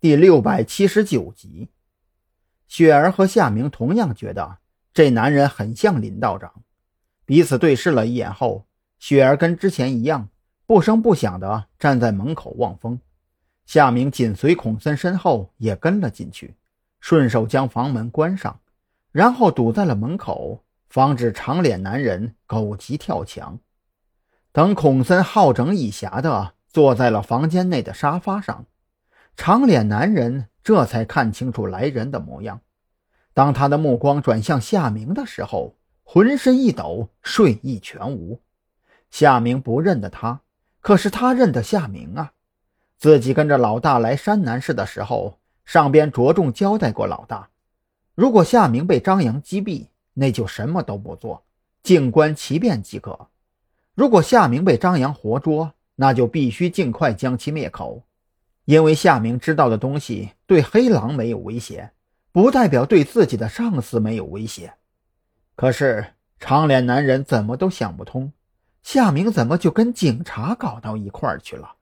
第六百七十九集。雪儿和夏明同样觉得这男人很像林道长，彼此对视了一眼后，雪儿跟之前一样，不声不响地站在门口望风。夏明紧随孔森身后也跟了进去，顺手将房门关上，然后堵在了门口，防止长脸男人狗急跳墙。等孔森好整以暇地坐在了房间内的沙发上，长脸男人这才看清楚来人的模样。当他的目光转向夏明的时候，浑身一抖，睡意全无。夏明不认得他，可是他认得夏明啊！自己跟着老大来山南市的时候，上边着重交代过老大：如果夏明被张扬击毙，那就什么都不做，静观其变即可。如果夏明被张扬活捉，那就必须尽快将其灭口，因为夏明知道的东西对黑狼没有威胁，不代表对自己的上司没有威胁。可是长脸男人怎么都想不通，夏明怎么就跟警察搞到一块儿去了？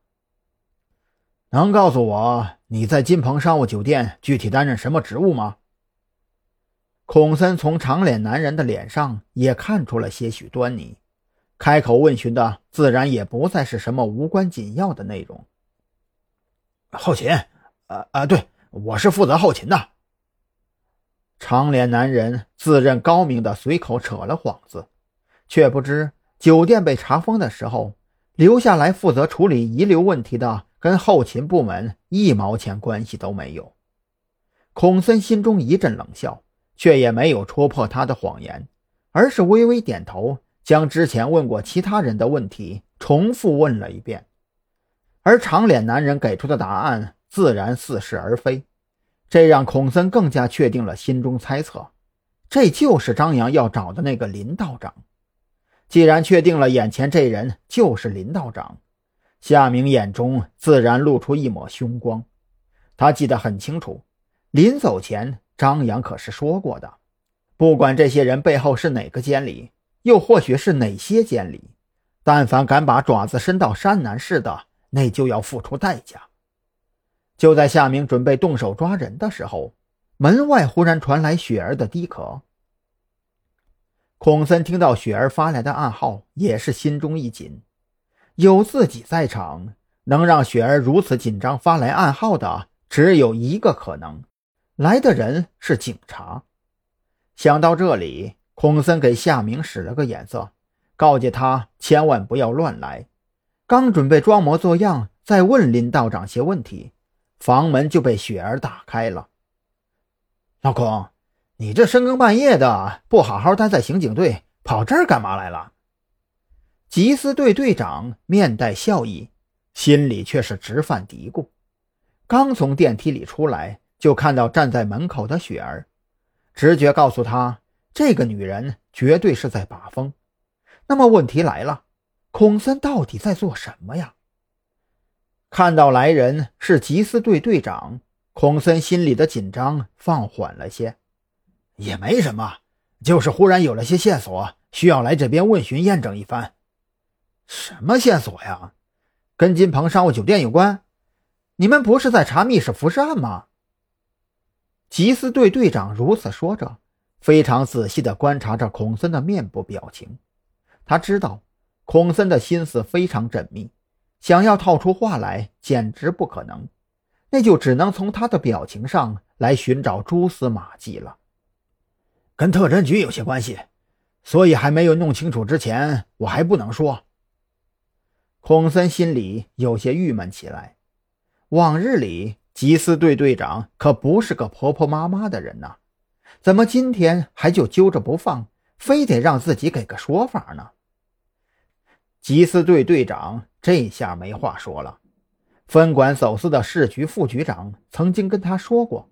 能告诉我你在金鹏商务酒店具体担任什么职务吗？孔森从长脸男人的脸上也看出了些许端倪。开口问询的自然也不再是什么无关紧要的内容。后勤，啊啊，对，我是负责后勤的。长脸男人自认高明的随口扯了幌子，却不知酒店被查封的时候，留下来负责处理遗留问题的跟后勤部门一毛钱关系都没有。孔森心中一阵冷笑，却也没有戳破他的谎言，而是微微点头。将之前问过其他人的问题重复问了一遍，而长脸男人给出的答案自然似是而非，这让孔森更加确定了心中猜测，这就是张扬要找的那个林道长。既然确定了眼前这人就是林道长，夏明眼中自然露出一抹凶光。他记得很清楚，临走前张扬可是说过的，不管这些人背后是哪个监理。又或许是哪些监理，但凡敢把爪子伸到山南市的，那就要付出代价。就在夏明准备动手抓人的时候，门外忽然传来雪儿的低咳。孔森听到雪儿发来的暗号，也是心中一紧。有自己在场，能让雪儿如此紧张发来暗号的，只有一个可能：来的人是警察。想到这里。孔森给夏明使了个眼色，告诫他千万不要乱来。刚准备装模作样再问林道长些问题，房门就被雪儿打开了。老公，你这深更半夜的，不好好待在刑警队，跑这儿干嘛来了？缉私队队长面带笑意，心里却是直犯嘀咕。刚从电梯里出来，就看到站在门口的雪儿，直觉告诉他。这个女人绝对是在把风。那么问题来了，孔森到底在做什么呀？看到来人是缉私队队长，孔森心里的紧张放缓了些。也没什么，就是忽然有了些线索，需要来这边问询验证一番。什么线索呀？跟金鹏商务酒店有关？你们不是在查密室浮尸案吗？缉私队队长如此说着。非常仔细地观察着孔森的面部表情，他知道孔森的心思非常缜密，想要套出话来简直不可能，那就只能从他的表情上来寻找蛛丝马迹了。跟特侦局有些关系，所以还没有弄清楚之前，我还不能说。孔森心里有些郁闷起来，往日里缉私队队长可不是个婆婆妈妈的人呐。怎么今天还就揪着不放，非得让自己给个说法呢？缉私队队长这下没话说了。分管走私的市局副局长曾经跟他说过，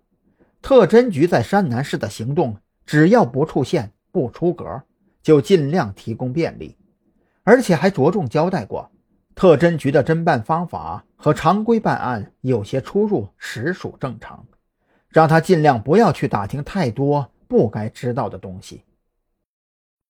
特侦局在山南市的行动，只要不出现、不出格，就尽量提供便利，而且还着重交代过，特侦局的侦办方法和常规办案有些出入，实属正常。让他尽量不要去打听太多不该知道的东西。